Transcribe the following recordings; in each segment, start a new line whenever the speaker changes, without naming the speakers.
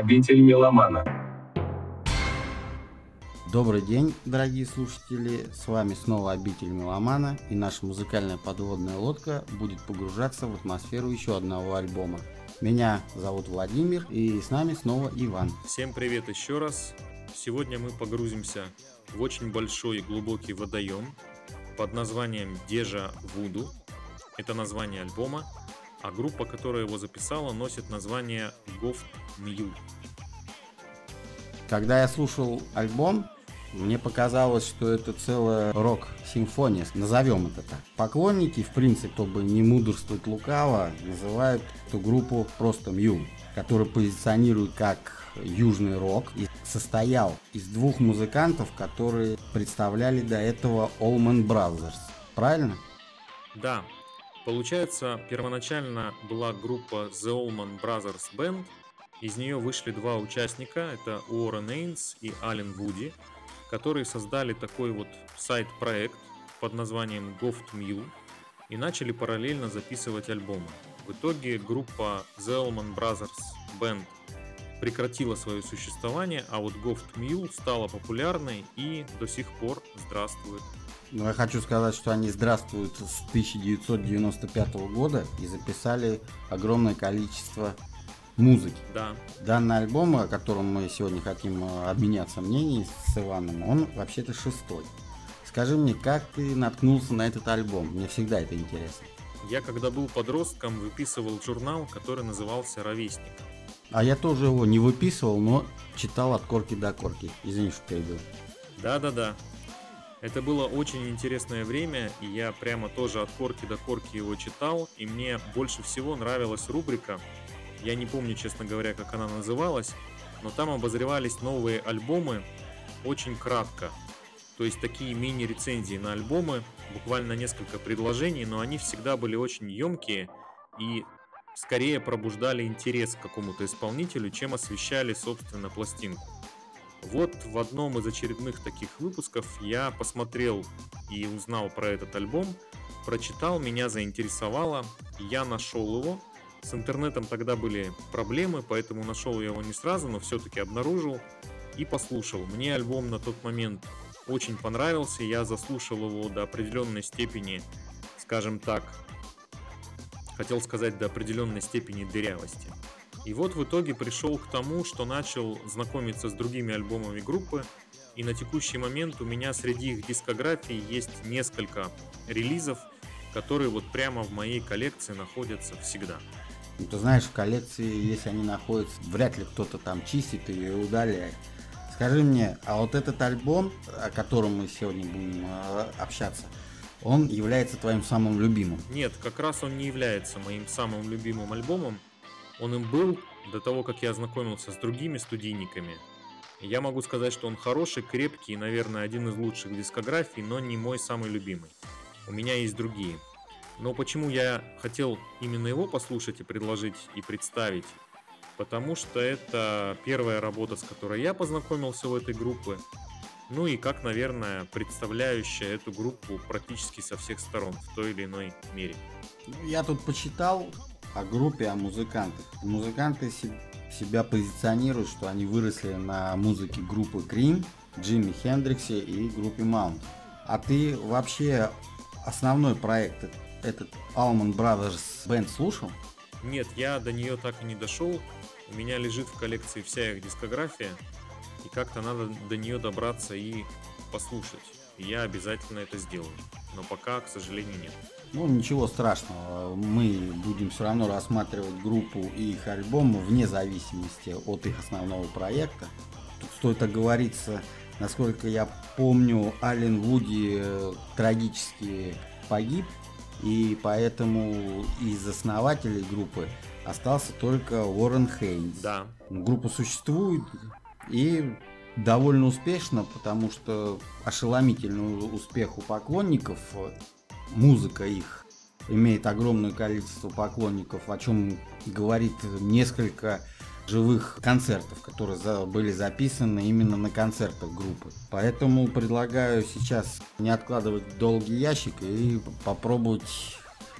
Обитель меломана.
Добрый день, дорогие слушатели! С вами снова обитель меломана, и наша музыкальная подводная лодка будет погружаться в атмосферу еще одного альбома. Меня зовут Владимир, и с нами снова Иван.
Всем привет еще раз! Сегодня мы погрузимся в очень большой и глубокий водоем под названием Дежа Вуду. Это название альбома, а группа, которая его записала, носит название Гофт Мью.
Когда я слушал альбом, мне показалось, что это целая рок-симфония, назовем это так. Поклонники, в принципе, чтобы не мудрствовать лукаво, называют эту группу просто Мью, который позиционирует как южный рок и состоял из двух музыкантов, которые представляли до этого Allman Brothers. Правильно?
Да, получается, первоначально была группа The Allman Brothers Band, из нее вышли два участника, это Уоррен Эйнс и Ален Вуди – которые создали такой вот сайт-проект под названием GoftMule и начали параллельно записывать альбомы. В итоге группа The Allman Brothers Band прекратила свое существование, а вот GoftMule стала популярной и до сих пор здравствует.
Ну, я хочу сказать, что они здравствуют с 1995 года и записали огромное количество музыки.
Да.
Данный альбом, о котором мы сегодня хотим э, обменяться мнением с Иваном, он вообще-то шестой. Скажи мне, как ты наткнулся на этот альбом? Мне всегда это интересно.
Я когда был подростком, выписывал журнал, который назывался «Ровесник».
А я тоже его не выписывал, но читал от корки до корки. Извини, что перебил.
Да-да-да. Это было очень интересное время, и я прямо тоже от корки до корки его читал, и мне больше всего нравилась рубрика я не помню, честно говоря, как она называлась, но там обозревались новые альбомы очень кратко. То есть такие мини-рецензии на альбомы, буквально несколько предложений, но они всегда были очень емкие и скорее пробуждали интерес к какому-то исполнителю, чем освещали, собственно, пластинку. Вот в одном из очередных таких выпусков я посмотрел и узнал про этот альбом, прочитал, меня заинтересовало, я нашел его, с интернетом тогда были проблемы, поэтому нашел я его не сразу, но все-таки обнаружил и послушал. Мне альбом на тот момент очень понравился, я заслушал его до определенной степени, скажем так, хотел сказать до определенной степени дырявости. И вот в итоге пришел к тому, что начал знакомиться с другими альбомами группы, и на текущий момент у меня среди их дискографии есть несколько релизов, которые вот прямо в моей коллекции находятся всегда.
Ну, ты знаешь, в коллекции, если они находятся, вряд ли кто-то там чистит и удаляет. Скажи мне, а вот этот альбом, о котором мы сегодня будем э, общаться, он является твоим самым любимым?
Нет, как раз он не является моим самым любимым альбомом. Он им был до того, как я ознакомился с другими студийниками. Я могу сказать, что он хороший, крепкий и, наверное, один из лучших дискографий, но не мой самый любимый. У меня есть другие. Но почему я хотел именно его послушать и предложить и представить? Потому что это первая работа, с которой я познакомился в этой группе. Ну и как, наверное, представляющая эту группу практически со всех сторон, в той или иной мере.
Я тут почитал о группе, о музыкантах. Музыканты себя позиционируют, что они выросли на музыке группы Cream, Джимми Хендриксе и группе Маунт. А ты вообще основной проект этот Allman Brothers Band слушал?
Нет, я до нее так и не дошел. У меня лежит в коллекции вся их дискография, и как-то надо до нее добраться и послушать. И я обязательно это сделаю. Но пока, к сожалению, нет.
Ну, ничего страшного. Мы будем все равно рассматривать группу и их альбомы вне зависимости от их основного проекта. Тут стоит оговориться, насколько я помню, Ален Вуди э, трагически погиб и поэтому из основателей группы остался только Уоррен Хейнс.
Да.
Группа существует и довольно успешно, потому что ошеломительный успех у поклонников, музыка их имеет огромное количество поклонников, о чем говорит несколько живых концертов, которые за, были записаны именно на концертах группы. Поэтому предлагаю сейчас не откладывать долгий ящик и попробовать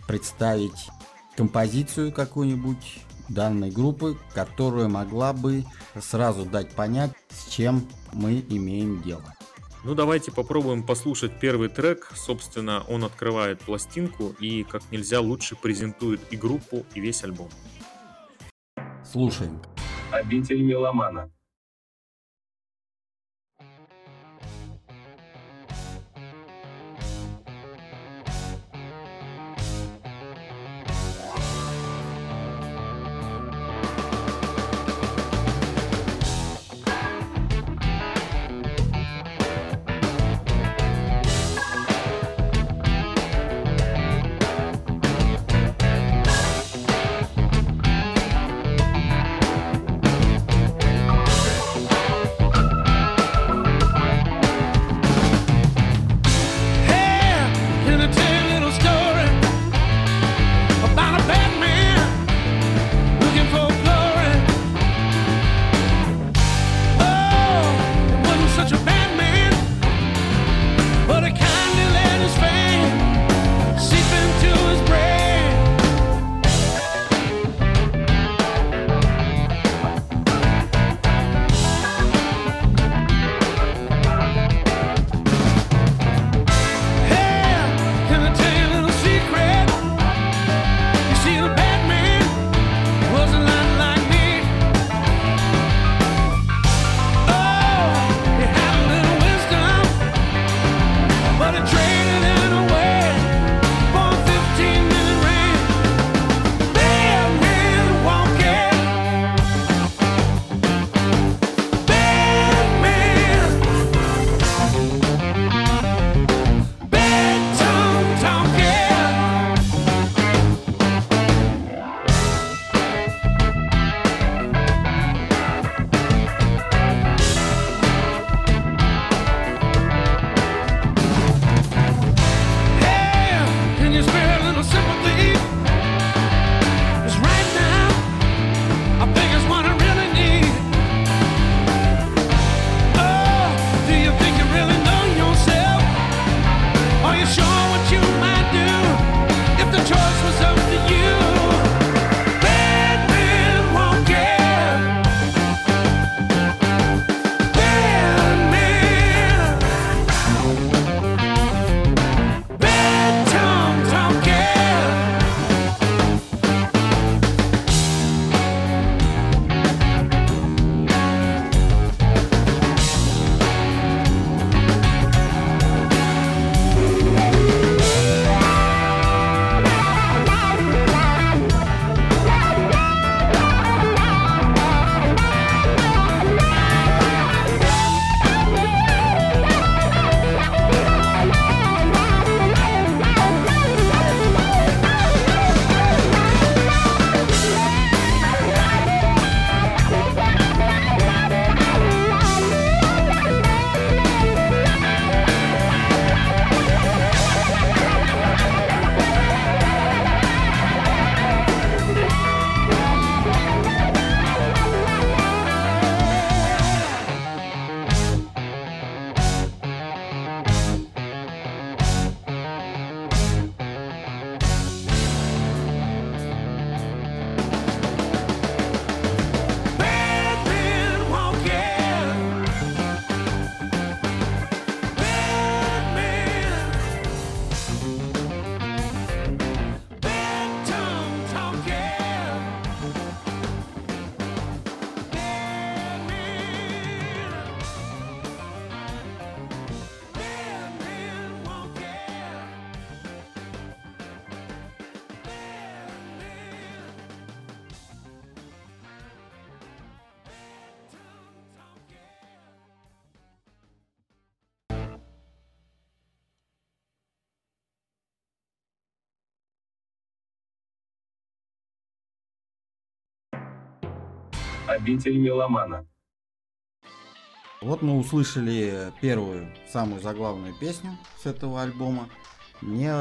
представить композицию какую-нибудь данной группы, которая могла бы сразу дать понять, с чем мы имеем дело.
Ну давайте попробуем послушать первый трек. Собственно, он открывает пластинку и как нельзя лучше презентует и группу, и весь альбом.
Слушаем.
Обитель меломана. Обитель меломана.
Вот мы услышали первую, самую заглавную песню с этого альбома. Мне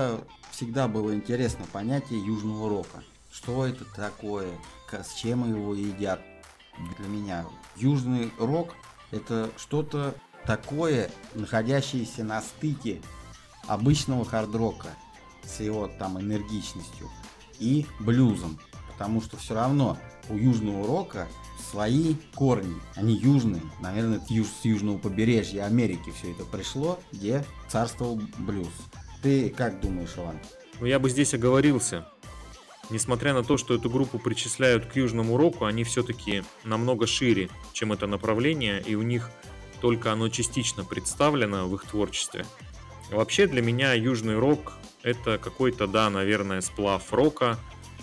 всегда было интересно понятие южного рока. Что это такое, с чем его едят. Для меня южный рок это что-то такое, находящееся на стыке обычного хард-рока с его там энергичностью и блюзом потому что все равно у южного рока свои корни. Они южные. Наверное, юж, с южного побережья Америки все это пришло, где царствовал блюз. Ты как думаешь, Иван?
Ну, я бы здесь оговорился. Несмотря на то, что эту группу причисляют к южному року, они все-таки намного шире, чем это направление, и у них только оно частично представлено в их творчестве. Вообще для меня южный рок это какой-то, да, наверное, сплав рока,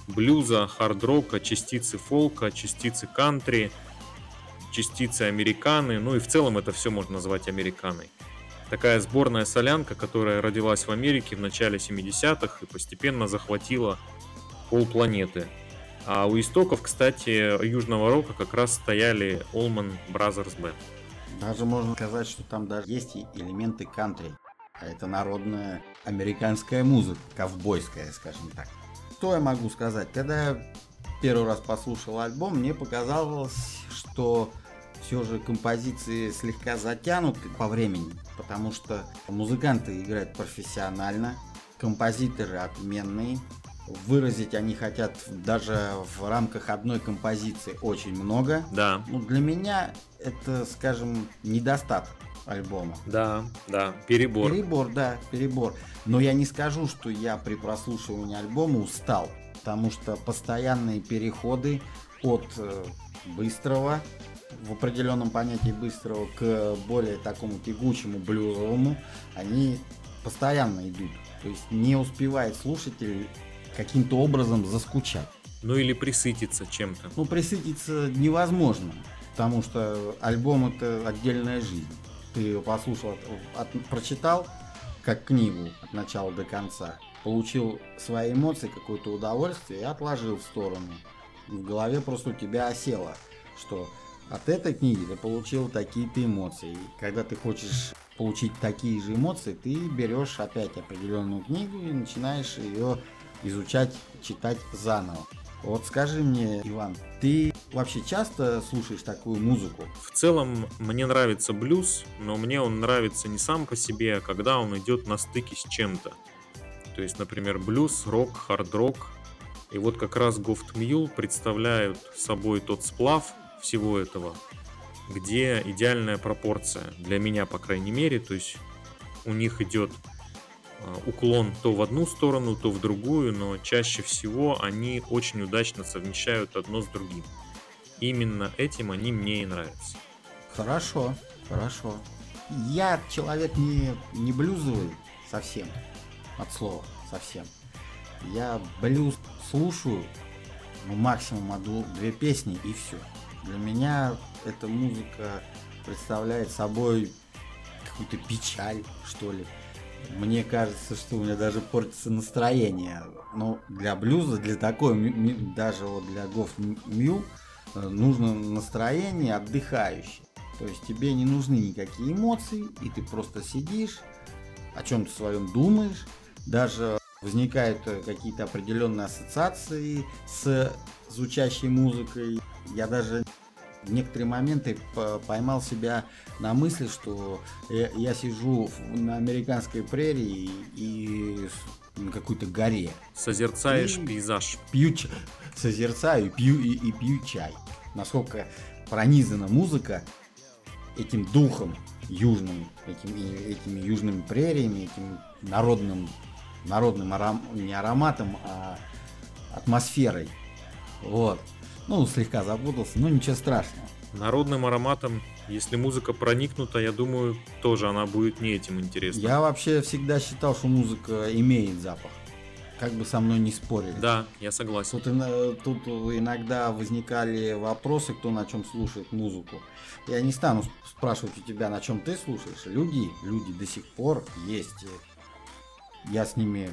блюза, хард-рока, частицы фолка, частицы кантри, частицы американы, ну и в целом это все можно назвать американой. Такая сборная солянка, которая родилась в Америке в начале 70-х и постепенно захватила полпланеты. А у истоков, кстати, южного рока как раз стояли Allman Brothers Band.
Даже можно сказать, что там даже есть элементы кантри. А это народная американская музыка, ковбойская, скажем так. Что я могу сказать? Когда я первый раз послушал альбом, мне показалось, что все же композиции слегка затянуты по времени, потому что музыканты играют профессионально, композиторы отменные, выразить они хотят даже в рамках одной композиции очень много.
Да.
Ну, для меня это, скажем, недостаток альбома.
Да, да, перебор.
Перебор, да, перебор. Но я не скажу, что я при прослушивании альбома устал, потому что постоянные переходы от э, быстрого в определенном понятии быстрого к более такому тягучему блюзовому, они постоянно идут. То есть не успевает слушатель каким-то образом заскучать.
Ну или присытиться чем-то.
Ну, присытиться невозможно, потому что альбом это отдельная жизнь ты ее послушал, от, от, прочитал как книгу от начала до конца, получил свои эмоции, какое-то удовольствие и отложил в сторону. В голове просто у тебя осело, что от этой книги ты получил такие-то эмоции. И когда ты хочешь получить такие же эмоции, ты берешь опять определенную книгу и начинаешь ее изучать, читать заново. Вот скажи мне, Иван, ты вообще часто слушаешь такую музыку?
В целом, мне нравится блюз, но мне он нравится не сам по себе, а когда он идет на стыке с чем-то. То есть, например, блюз, рок, хард-рок. И вот как раз Goft Mule представляют собой тот сплав всего этого, где идеальная пропорция, для меня, по крайней мере, то есть у них идет уклон то в одну сторону, то в другую, но чаще всего они очень удачно совмещают одно с другим. Именно этим они мне и нравятся.
Хорошо, хорошо. Я человек не, не блюзовый совсем, от слова совсем. Я блюз слушаю, ну максимум одну, две песни и все. Для меня эта музыка представляет собой какую-то печаль, что ли мне кажется, что у меня даже портится настроение. Но для блюза, для такой, даже вот для Гоф Мю, э, нужно настроение отдыхающее. То есть тебе не нужны никакие эмоции, и ты просто сидишь, о чем-то своем думаешь, даже возникают э, какие-то определенные ассоциации с звучащей музыкой. Я даже в некоторые моменты поймал себя на мысли, что я сижу на американской прерии и на какой-то горе.
Созерцаешь и пейзаж.
Пью, созерцаю, пью и, и пью чай. Насколько пронизана музыка этим духом южным, этим, этими южными прериями, этим народным, народным аром, не ароматом, а атмосферой. Вот. Ну, слегка запутался, но ничего страшного.
Народным ароматом, если музыка проникнута, я думаю, тоже она будет не этим интересна.
Я вообще всегда считал, что музыка имеет запах. Как бы со мной не спорили.
Да, я согласен.
Тут, тут иногда возникали вопросы, кто на чем слушает музыку. Я не стану спрашивать у тебя, на чем ты слушаешь. Люди, люди до сих пор есть. Я с ними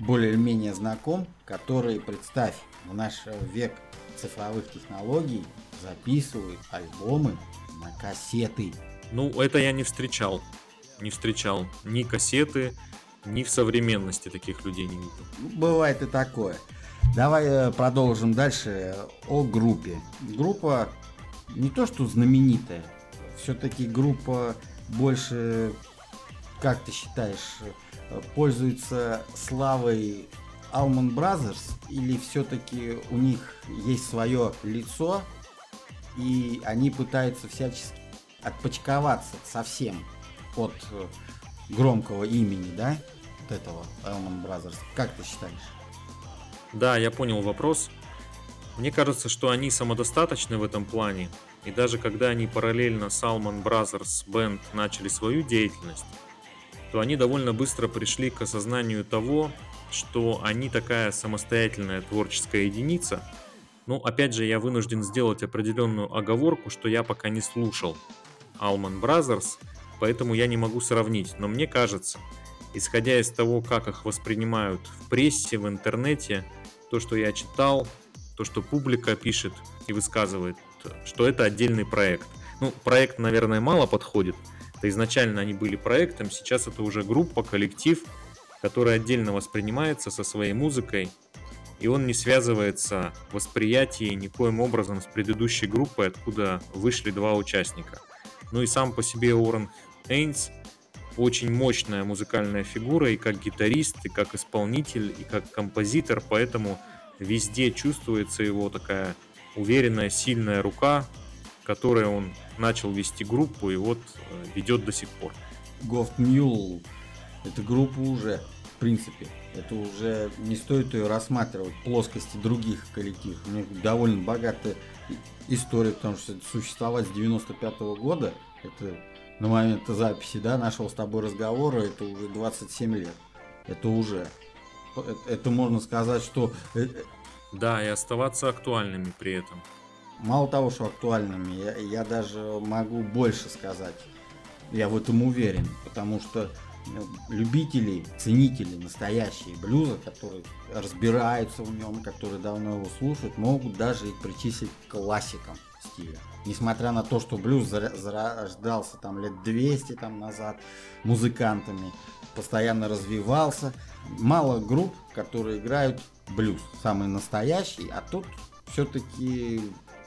более-менее знаком, которые, представь, в наш век цифровых технологий записывают альбомы на кассеты.
Ну, это я не встречал. Не встречал ни кассеты, ни в современности таких людей не видел.
Ну, бывает и такое. Давай э, продолжим дальше о группе. Группа не то что знаменитая, все-таки группа больше, как ты считаешь, э, пользуется славой Almond Brothers или все-таки у них есть свое лицо и они пытаются всячески отпочковаться совсем от э, громкого имени, да, вот этого Almond Brothers. Как ты считаешь?
Да, я понял вопрос. Мне кажется, что они самодостаточны в этом плане, и даже когда они параллельно с Alman Brothers Band начали свою деятельность, то они довольно быстро пришли к осознанию того, что они такая самостоятельная творческая единица. Ну, опять же, я вынужден сделать определенную оговорку, что я пока не слушал Alman Brothers, поэтому я не могу сравнить. Но мне кажется, исходя из того, как их воспринимают в прессе, в интернете, то, что я читал, то, что публика пишет и высказывает, что это отдельный проект. Ну, проект, наверное, мало подходит. Это изначально они были проектом, сейчас это уже группа, коллектив, который отдельно воспринимается со своей музыкой, и он не связывается в восприятии никоим образом с предыдущей группой, откуда вышли два участника. Ну и сам по себе Уоррен Эйнс очень мощная музыкальная фигура и как гитарист, и как исполнитель, и как композитор, поэтому везде чувствуется его такая уверенная, сильная рука, которой он начал вести группу и вот э, ведет до сих пор.
Гофт Мюл, эта группа уже, принципе, это уже не стоит ее рассматривать в плоскости других коллективов. У них довольно богатая история, потому что существовать с 95 -го года, это на момент записи, да, нашего с тобой разговора, это уже 27 лет. Это уже это можно сказать, что... Э,
да, и оставаться актуальными при этом.
Мало того, что актуальными, я, я даже могу больше сказать. Я в этом уверен, потому что любители, ценители настоящие блюза, которые разбираются в нем, которые давно его слушают, могут даже их причислить к классикам стиля. Несмотря на то, что блюз зарождался там лет 200 там назад музыкантами, постоянно развивался. Мало групп, которые играют блюз, самый настоящий, а тут все-таки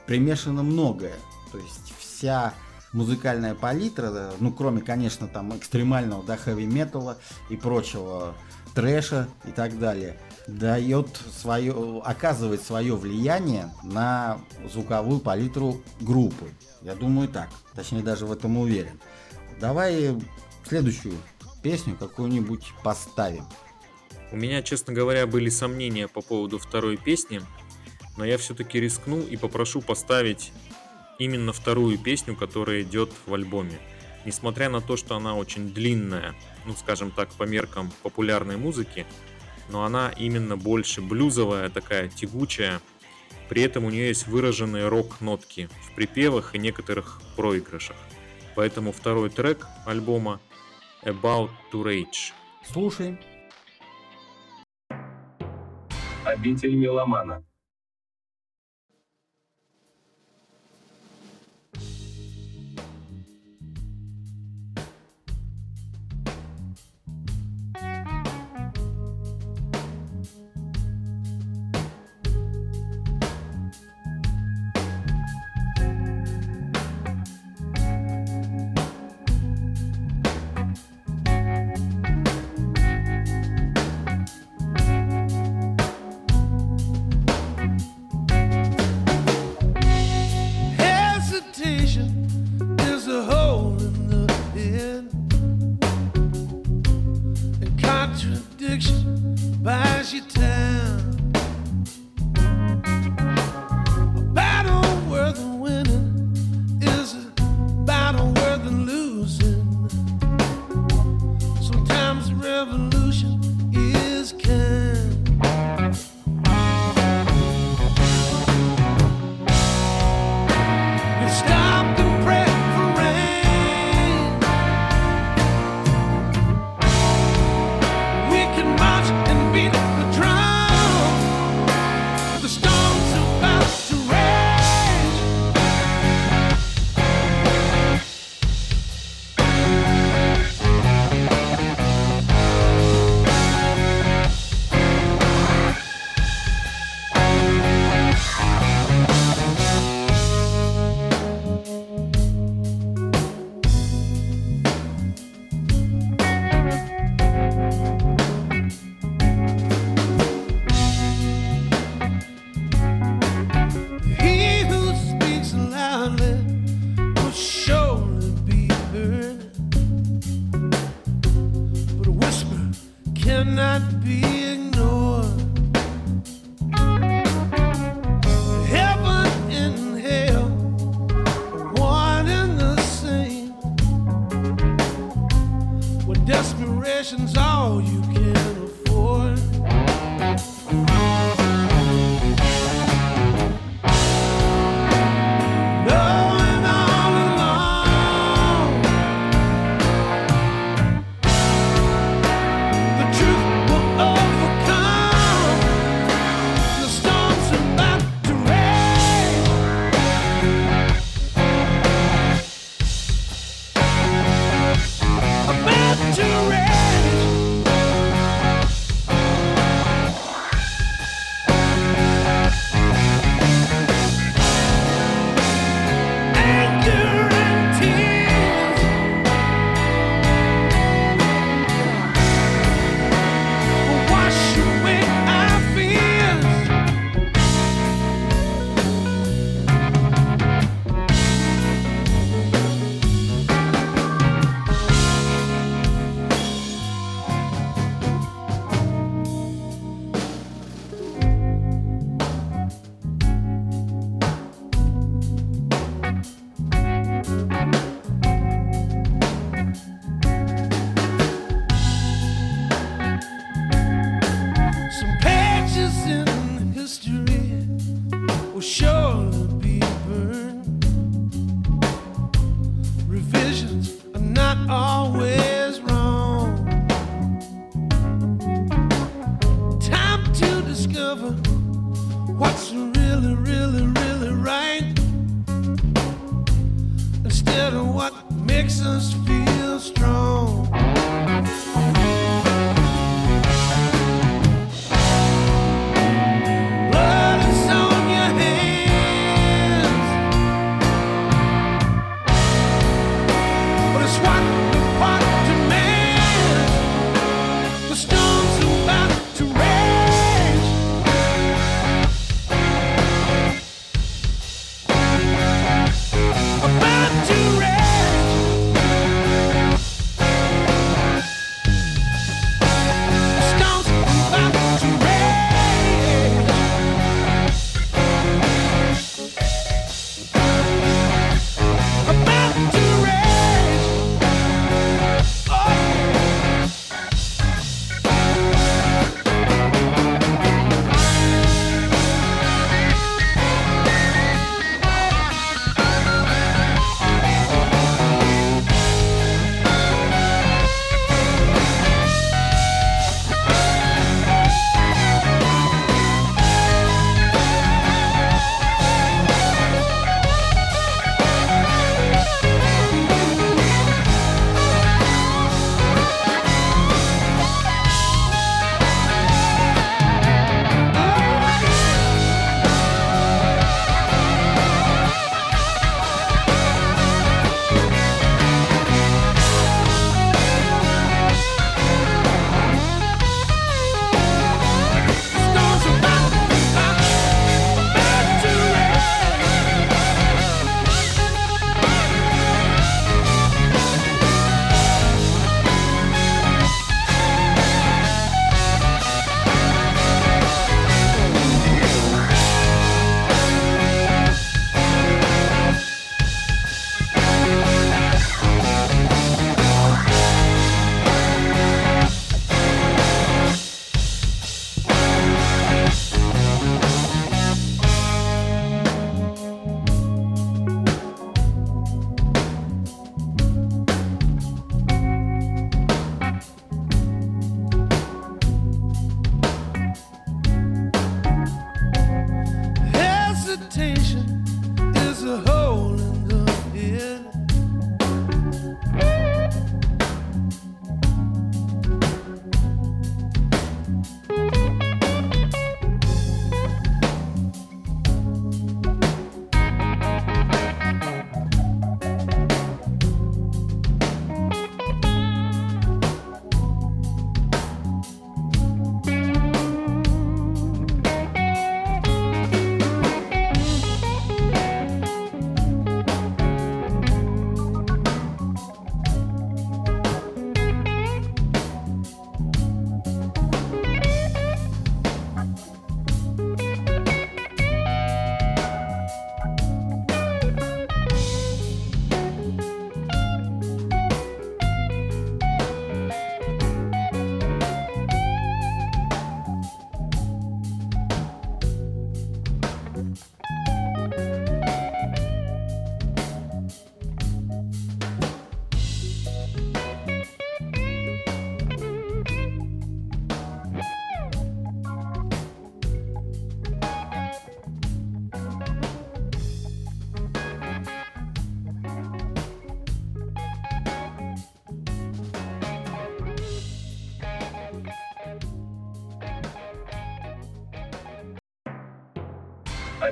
примешано многое. То есть вся музыкальная палитра, ну кроме, конечно, там экстремального, да, хэви-металла и прочего трэша и так далее, дает свое, оказывает свое влияние на звуковую палитру группы. Я думаю так, точнее даже в этом уверен. Давай следующую песню какую-нибудь поставим.
У меня, честно говоря, были сомнения по поводу второй песни, но я все-таки рискну и попрошу поставить именно вторую песню, которая идет в альбоме. Несмотря на то, что она очень длинная, ну скажем так, по меркам популярной музыки, но она именно больше блюзовая, такая тягучая. При этом у нее есть выраженные рок-нотки в припевах и некоторых проигрышах. Поэтому второй трек альбома About to Rage.
Слушаем.
Обитель меломана. she tells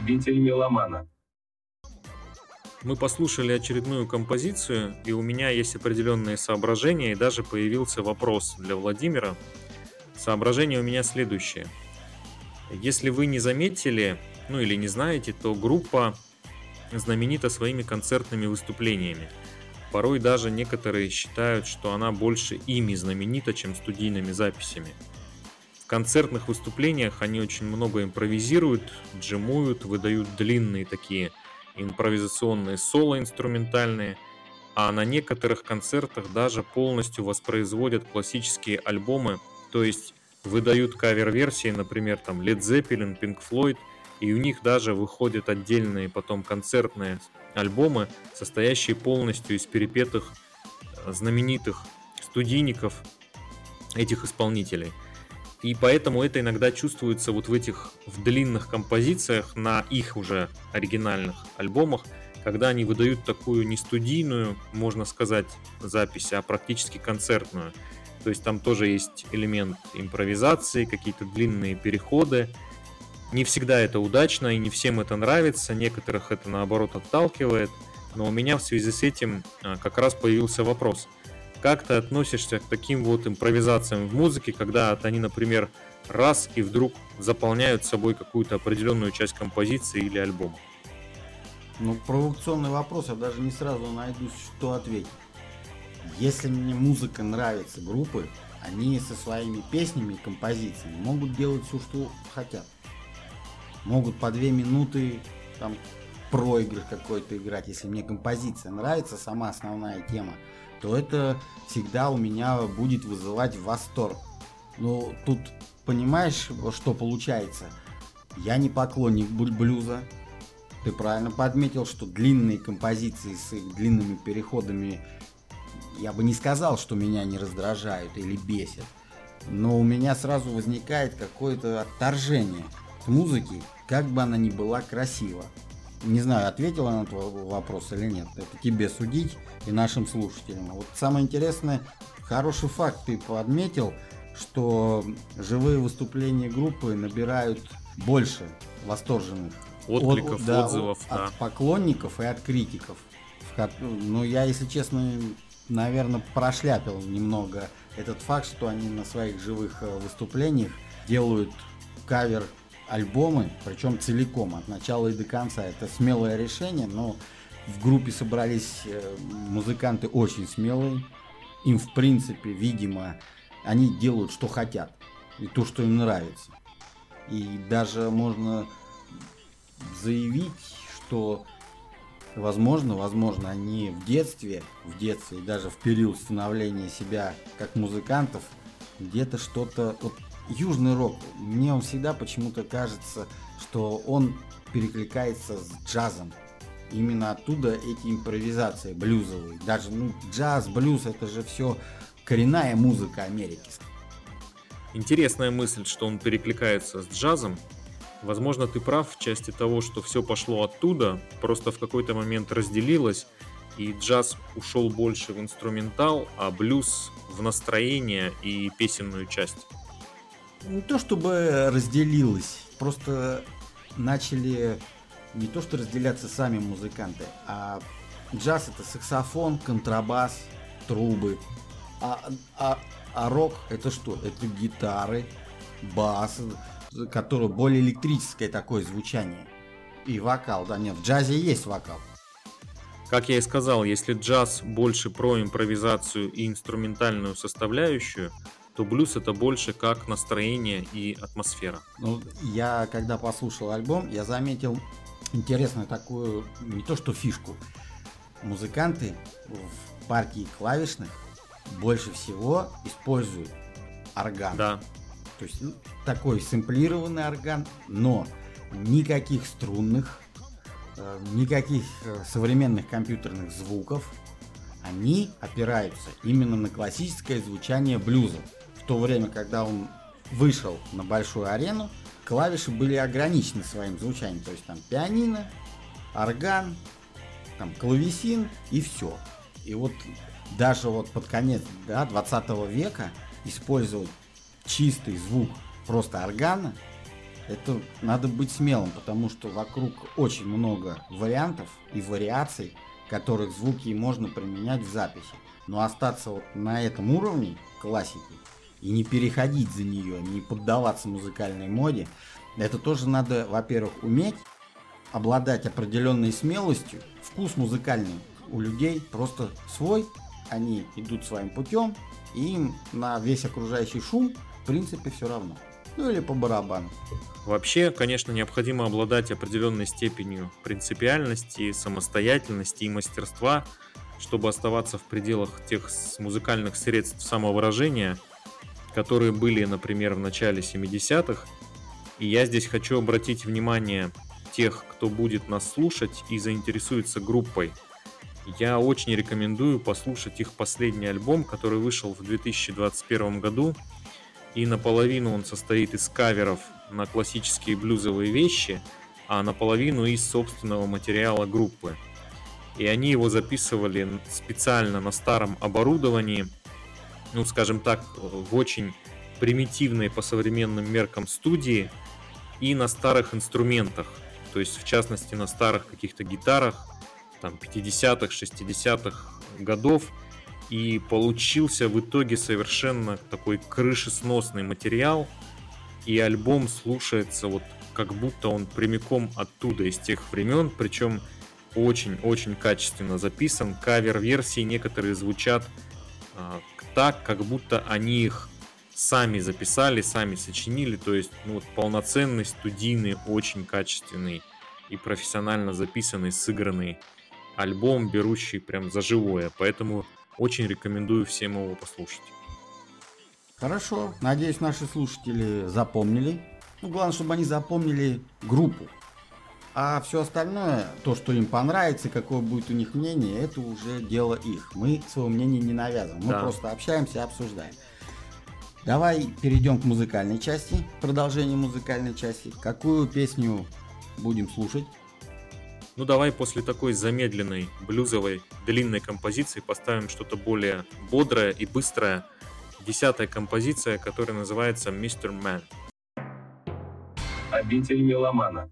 Обитель меломана.
Мы послушали очередную композицию, и у меня есть определенные соображения, и даже появился вопрос для Владимира. Соображение у меня следующее. Если вы не заметили, ну или не знаете, то группа знаменита своими концертными выступлениями. Порой даже некоторые считают, что она больше ими знаменита, чем студийными записями. В концертных выступлениях они очень много импровизируют, джимуют, выдают длинные такие – импровизационные соло инструментальные, а на некоторых концертах даже полностью воспроизводят классические альбомы, то есть выдают кавер-версии, например, там Led Zeppelin, Pink Floyd, и у них даже выходят отдельные потом концертные альбомы, состоящие полностью из перепетых э, знаменитых студийников этих исполнителей – и поэтому это иногда чувствуется вот в этих в длинных композициях на их уже оригинальных альбомах, когда они выдают такую не студийную, можно сказать, запись, а практически концертную. То есть там тоже есть элемент импровизации, какие-то длинные переходы. Не всегда это удачно и не всем это нравится, некоторых это наоборот отталкивает. Но у меня в связи с этим а, как раз появился вопрос – как ты относишься к таким вот импровизациям в музыке, когда они, например, раз и вдруг заполняют собой какую-то определенную часть композиции или альбома?
Ну, провокационный вопрос, я даже не сразу найду, что ответить. Если мне музыка нравится группы, они со своими песнями и композициями могут делать все, что хотят. Могут по две минуты там проигрыш какой-то играть, если мне композиция нравится, сама основная тема то это всегда у меня будет вызывать восторг. Но тут понимаешь, что получается? Я не поклонник блюза. Ты правильно подметил, что длинные композиции с их длинными переходами, я бы не сказал, что меня не раздражают или бесят. Но у меня сразу возникает какое-то отторжение к музыке, как бы она ни была красива. Не знаю, ответила на твой вопрос или нет. Это тебе судить и нашим слушателям. Вот самое интересное, хороший факт ты подметил, что живые выступления группы набирают больше восторженных
откликов,
от, да,
отзывов,
от,
да.
от поклонников и от критиков. Ну, я, если честно, наверное, прошляпил немного этот факт, что они на своих живых э, выступлениях делают кавер альбомы, причем целиком, от начала и до конца. Это смелое решение, но в группе собрались э, музыканты очень смелые. Им, в принципе, видимо, они делают, что хотят. И то, что им нравится. И даже можно заявить, что возможно, возможно, они в детстве, в детстве и даже в период становления себя как музыкантов, где-то что-то, вот южный рок, мне он всегда почему-то кажется, что он перекликается с джазом. Именно оттуда эти импровизации блюзовые. Даже ну, джаз, блюз, это же все коренная музыка Америки.
Интересная мысль, что он перекликается с джазом. Возможно, ты прав в части того, что все пошло оттуда, просто в какой-то момент разделилось, и джаз ушел больше в инструментал, а блюз в настроение и песенную часть
не то чтобы разделилось, просто начали не то что разделяться сами музыканты, а джаз это саксофон, контрабас, трубы, а, а, а рок это что? Это гитары, бас, который более электрическое такое звучание. И вокал, да нет, в джазе есть вокал.
Как я и сказал, если джаз больше про импровизацию и инструментальную составляющую, то блюз это больше как настроение и атмосфера.
Ну, я когда послушал альбом, я заметил интересную такую, не то что фишку, музыканты в партии клавишных больше всего используют орган.
Да.
То есть ну, такой сэмплированный орган, но никаких струнных, э, никаких э, современных компьютерных звуков. Они опираются именно на классическое звучание блюза то время, когда он вышел на большую арену, клавиши были ограничены своим звучанием. То есть там пианино, орган, там клавесин и все. И вот даже вот под конец да, 20 века использовать чистый звук просто органа это надо быть смелым, потому что вокруг очень много вариантов и вариаций, которых звуки можно применять в записи. Но остаться вот на этом уровне классики и не переходить за нее, не поддаваться музыкальной моде, это тоже надо, во-первых, уметь, обладать определенной смелостью. Вкус музыкальный у людей просто свой, они идут своим путем, и им на весь окружающий шум, в принципе, все равно. Ну или по барабану.
Вообще, конечно, необходимо обладать определенной степенью принципиальности, самостоятельности и мастерства, чтобы оставаться в пределах тех музыкальных средств самовыражения, которые были, например, в начале 70-х. И я здесь хочу обратить внимание тех, кто будет нас слушать и заинтересуется группой. Я очень рекомендую послушать их последний альбом, который вышел в 2021 году и наполовину он состоит из каверов на классические блюзовые вещи, а наполовину из собственного материала группы. И они его записывали специально на старом оборудовании, ну, скажем так, в очень примитивной по современным меркам студии и на старых инструментах, то есть в частности на старых каких-то гитарах, там 50-х, 60-х годов, и получился в итоге совершенно такой крышесносный материал, и альбом слушается вот как будто он прямиком оттуда, из тех времен, причем очень-очень качественно записан. Кавер-версии некоторые звучат а, так, как будто они их сами записали, сами сочинили, то есть ну, вот, полноценный, студийный, очень качественный и профессионально записанный, сыгранный альбом, берущий прям за живое. Поэтому очень рекомендую всем его послушать.
Хорошо. Надеюсь, наши слушатели запомнили. Ну, главное, чтобы они запомнили группу. А все остальное, то, что им понравится, какое будет у них мнение, это уже дело их. Мы своего мнения не навязываем. Мы да. просто общаемся и обсуждаем. Давай перейдем к музыкальной части, продолжение музыкальной части. Какую песню будем слушать?
Ну давай после такой замедленной, блюзовой, длинной композиции поставим что-то более бодрое и быстрое. Десятая композиция, которая называется «Мистер Мэн».
Обитель меломана.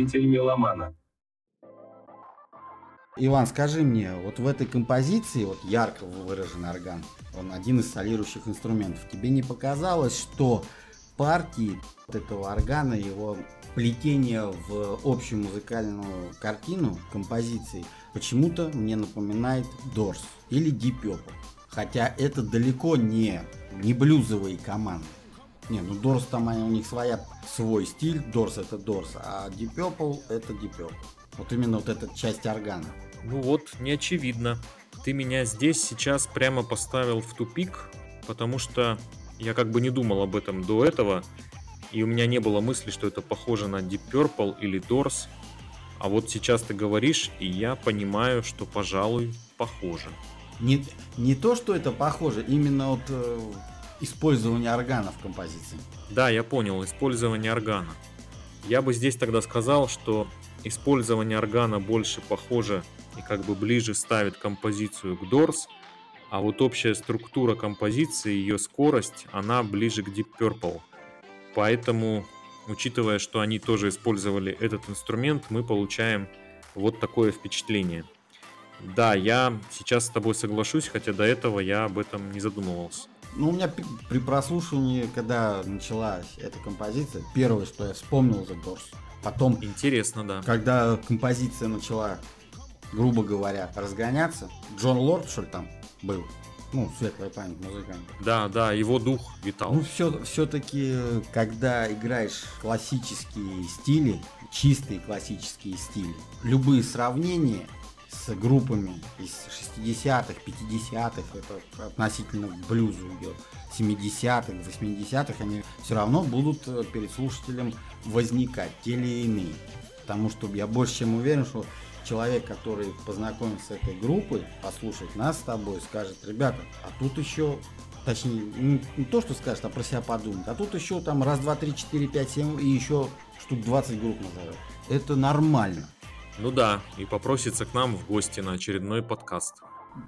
Обитель меломана.
Иван, скажи мне, вот в этой композиции, вот ярко выраженный орган, он один из солирующих инструментов, тебе не показалось, что партии этого органа, его плетение в общую музыкальную картину композиции почему-то мне напоминает Дорс или Deep. Хотя это далеко не, не блюзовые команды. Не, ну Дорс там они- у них своя, свой стиль, Дорс это Дорс, а Deep Purple это Deep Purple. Вот именно вот эта часть органа.
Ну вот, не очевидно. Ты меня здесь сейчас прямо поставил в тупик, потому что я как бы не думал об этом до этого, и у меня не было мысли, что это похоже на Deep Purple или Doors. А вот сейчас ты говоришь, и я понимаю, что, пожалуй, похоже.
Не, не то, что это похоже, именно вот э, использование органа в композиции.
Да, я понял, использование органа. Я бы здесь тогда сказал, что использование органа больше похоже и как бы ближе ставит композицию к Doors, а вот общая структура композиции, ее скорость, она ближе к Deep Purple. Поэтому, учитывая, что они тоже использовали этот инструмент, мы получаем вот такое впечатление. Да, я сейчас с тобой соглашусь, хотя до этого я об этом не задумывался.
Ну, у меня при прослушивании, когда началась эта композиция, первое, что я вспомнил The Doors. Потом,
Интересно, да.
когда композиция начала, грубо говоря, разгоняться, Джон Лорд, что ли, там был? Ну, светлая память музыкант.
Да, да, его дух витал.
Ну, все, все-таки, когда играешь классические стили, чистые классические стили, любые сравнения с группами из 60-х, 50-х, это относительно к блюзу идет, 70-х, 80-х, они все равно будут э, перед слушателем возникать, те или иные. Потому что я больше чем уверен, что человек, который познакомится с этой группой, послушает нас с тобой, скажет, ребята, а тут еще Точнее, не, то, что скажет, а про себя подумает. А тут еще там раз, два, три, четыре, пять, семь и еще штук 20 групп назовет. Это нормально.
Ну да, и попросится к нам в гости на очередной подкаст.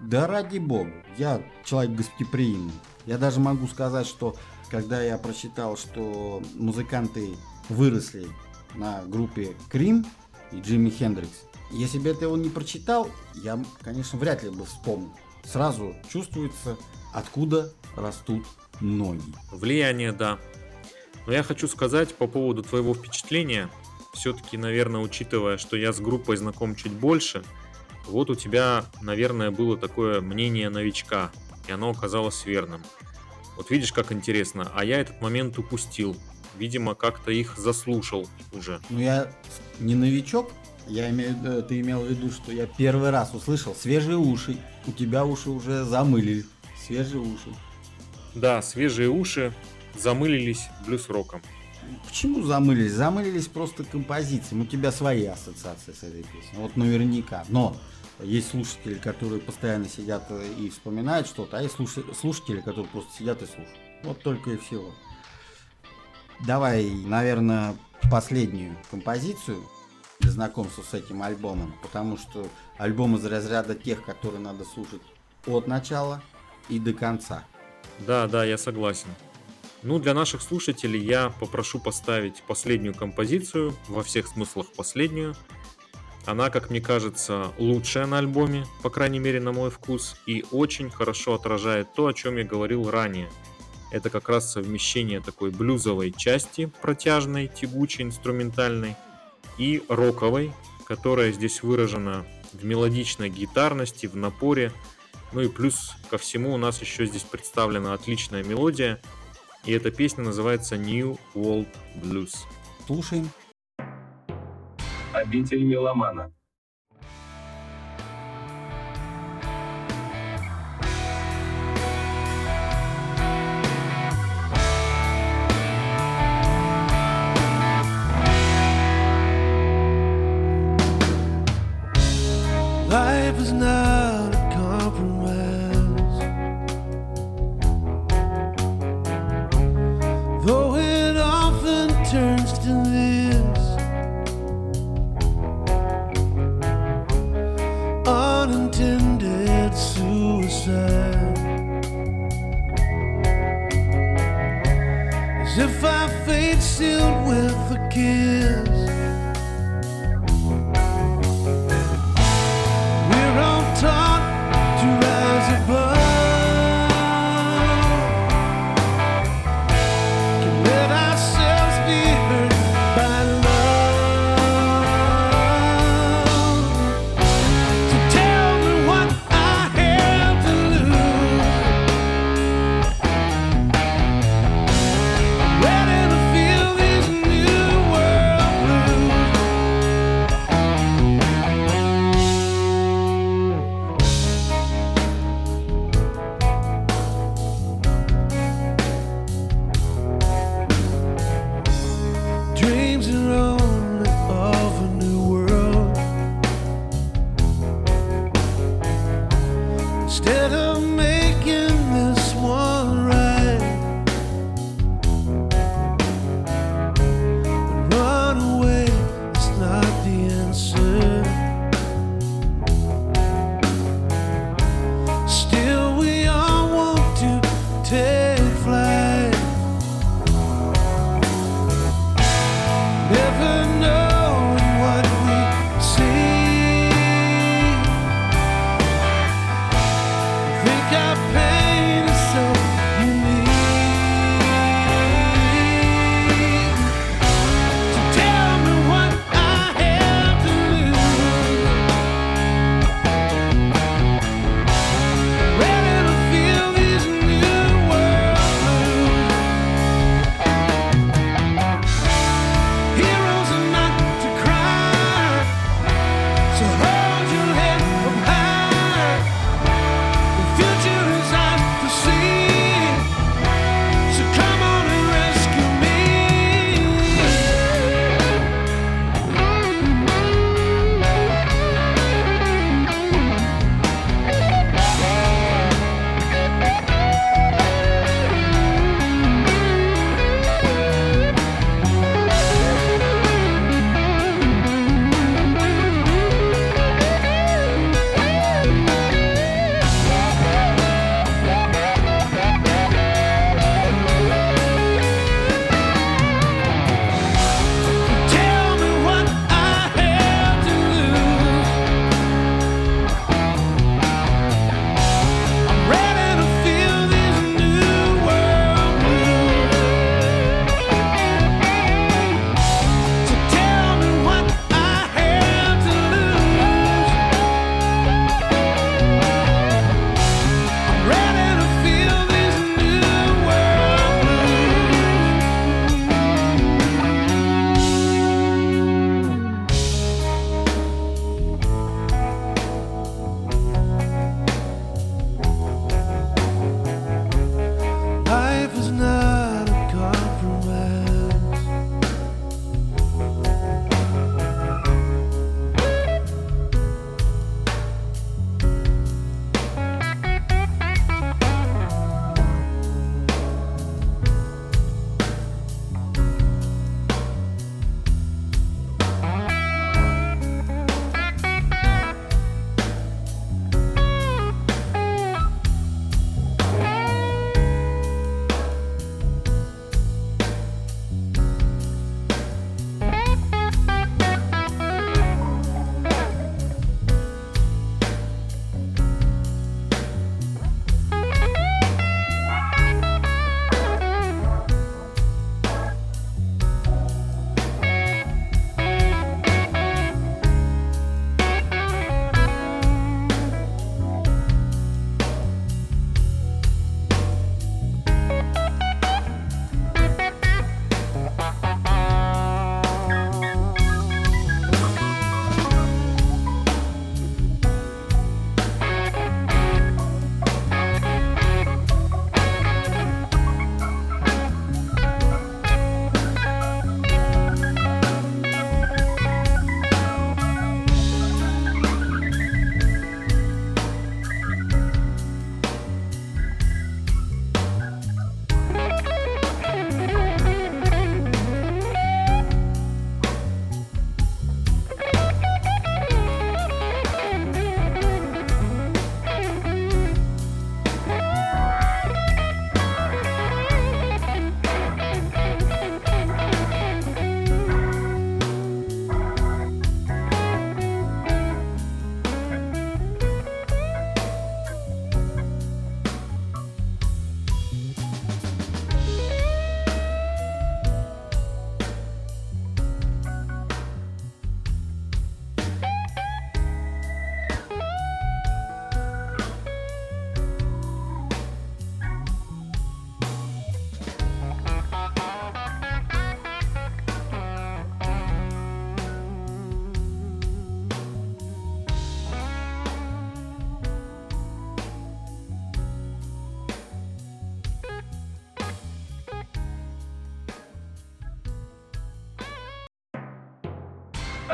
Да ради бога, я человек гостеприимный. Я даже могу сказать, что когда я прочитал, что музыканты выросли на группе Крим и Джимми Хендрикс, если бы этого не прочитал, я, конечно, вряд ли бы вспомнил. Сразу чувствуется, откуда растут ноги.
Влияние, да. Но я хочу сказать по поводу твоего впечатления, все-таки, наверное, учитывая, что я с группой знаком чуть больше, вот у тебя, наверное, было такое мнение новичка, и оно оказалось верным. Вот видишь, как интересно, а я этот момент упустил. Видимо, как-то их заслушал уже.
Ну, я не новичок, я имею, ты имел в виду, что я первый раз услышал свежие уши. У тебя уши уже замылили. Свежие уши.
Да, свежие уши замылились блюз-роком.
Почему замылились? Замылились просто композицией. У тебя свои ассоциации с этой песней. Вот наверняка. Но есть слушатели, которые постоянно сидят и вспоминают что-то, а есть слушатели, которые просто сидят и слушают. Вот только и всего. Давай, наверное, последнюю композицию для знакомства с этим альбомом, потому что альбом из разряда тех, которые надо слушать от начала и до конца.
Да, да, я согласен. Ну, для наших слушателей я попрошу поставить последнюю композицию, во всех смыслах последнюю. Она, как мне кажется, лучшая на альбоме, по крайней мере на мой вкус, и очень хорошо отражает то, о чем я говорил ранее. Это как раз совмещение такой блюзовой части, протяжной, тягучей, инструментальной, и роковой, которая здесь выражена в мелодичной гитарности, в напоре. Ну и плюс ко всему у нас еще здесь представлена отличная мелодия – и эта песня называется New World Blues.
Слушаем.
Обитель меломана.
Life is not fate sealed with a kiss.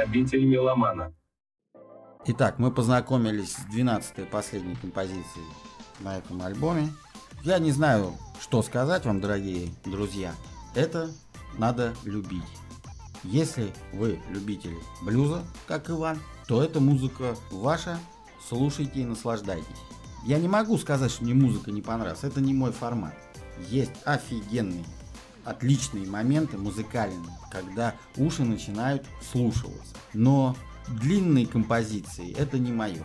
Обитель меломана.
Итак, мы познакомились с 12-й последней композицией на этом альбоме. Я не знаю, что сказать вам, дорогие друзья. Это надо любить. Если вы любители блюза, как Иван, то эта музыка ваша, слушайте и наслаждайтесь. Я не могу сказать, что мне музыка не понравилась, это не мой формат. Есть офигенные, отличные моменты музыкальные, когда уши начинают слушаться. Но длинные композиции это не мое.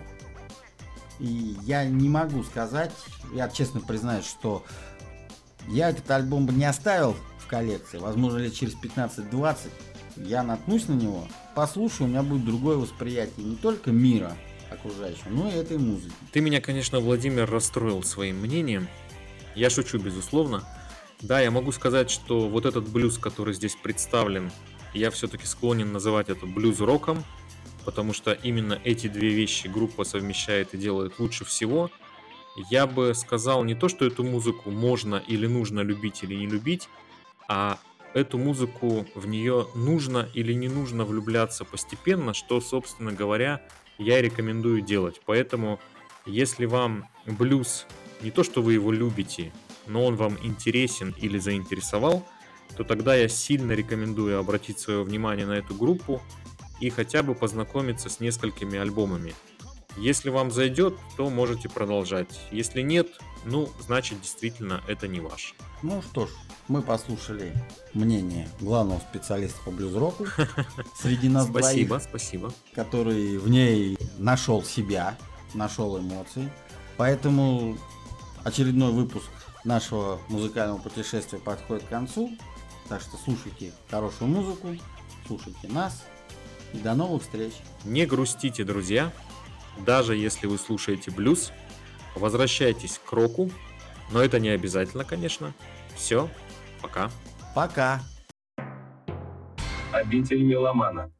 И я не могу сказать, я честно признаюсь, что я этот альбом бы не оставил в коллекции. Возможно, лет через 15-20 я наткнусь на него, послушаю, у меня будет другое восприятие не только мира окружающего, но и этой музыки.
Ты меня, конечно, Владимир, расстроил своим мнением. Я шучу, безусловно. Да, я могу сказать, что вот этот блюз, который здесь представлен, я все-таки склонен называть это блюз-роком, потому что именно эти две вещи группа совмещает и делает лучше всего. Я бы сказал не то, что эту музыку можно или нужно любить или не любить, а эту музыку в нее нужно или не нужно влюбляться постепенно, что, собственно говоря, я рекомендую делать. Поэтому, если вам блюз не то, что вы его любите, но он вам интересен или заинтересовал, то тогда я сильно рекомендую обратить свое внимание на эту группу и хотя бы познакомиться с несколькими альбомами. Если вам зайдет, то можете продолжать. Если нет, ну, значит, действительно, это не ваш.
Ну что ж, мы послушали мнение главного специалиста по блюз-року среди нас
Спасибо,
двоих,
спасибо.
который в ней нашел себя, нашел эмоции. Поэтому очередной выпуск нашего музыкального путешествия подходит к концу. Так что слушайте хорошую музыку, слушайте нас. И до новых встреч.
Не грустите, друзья. Даже если вы слушаете блюз, возвращайтесь к року. Но это не обязательно, конечно. Все, пока.
Пока.
Обитель меломана.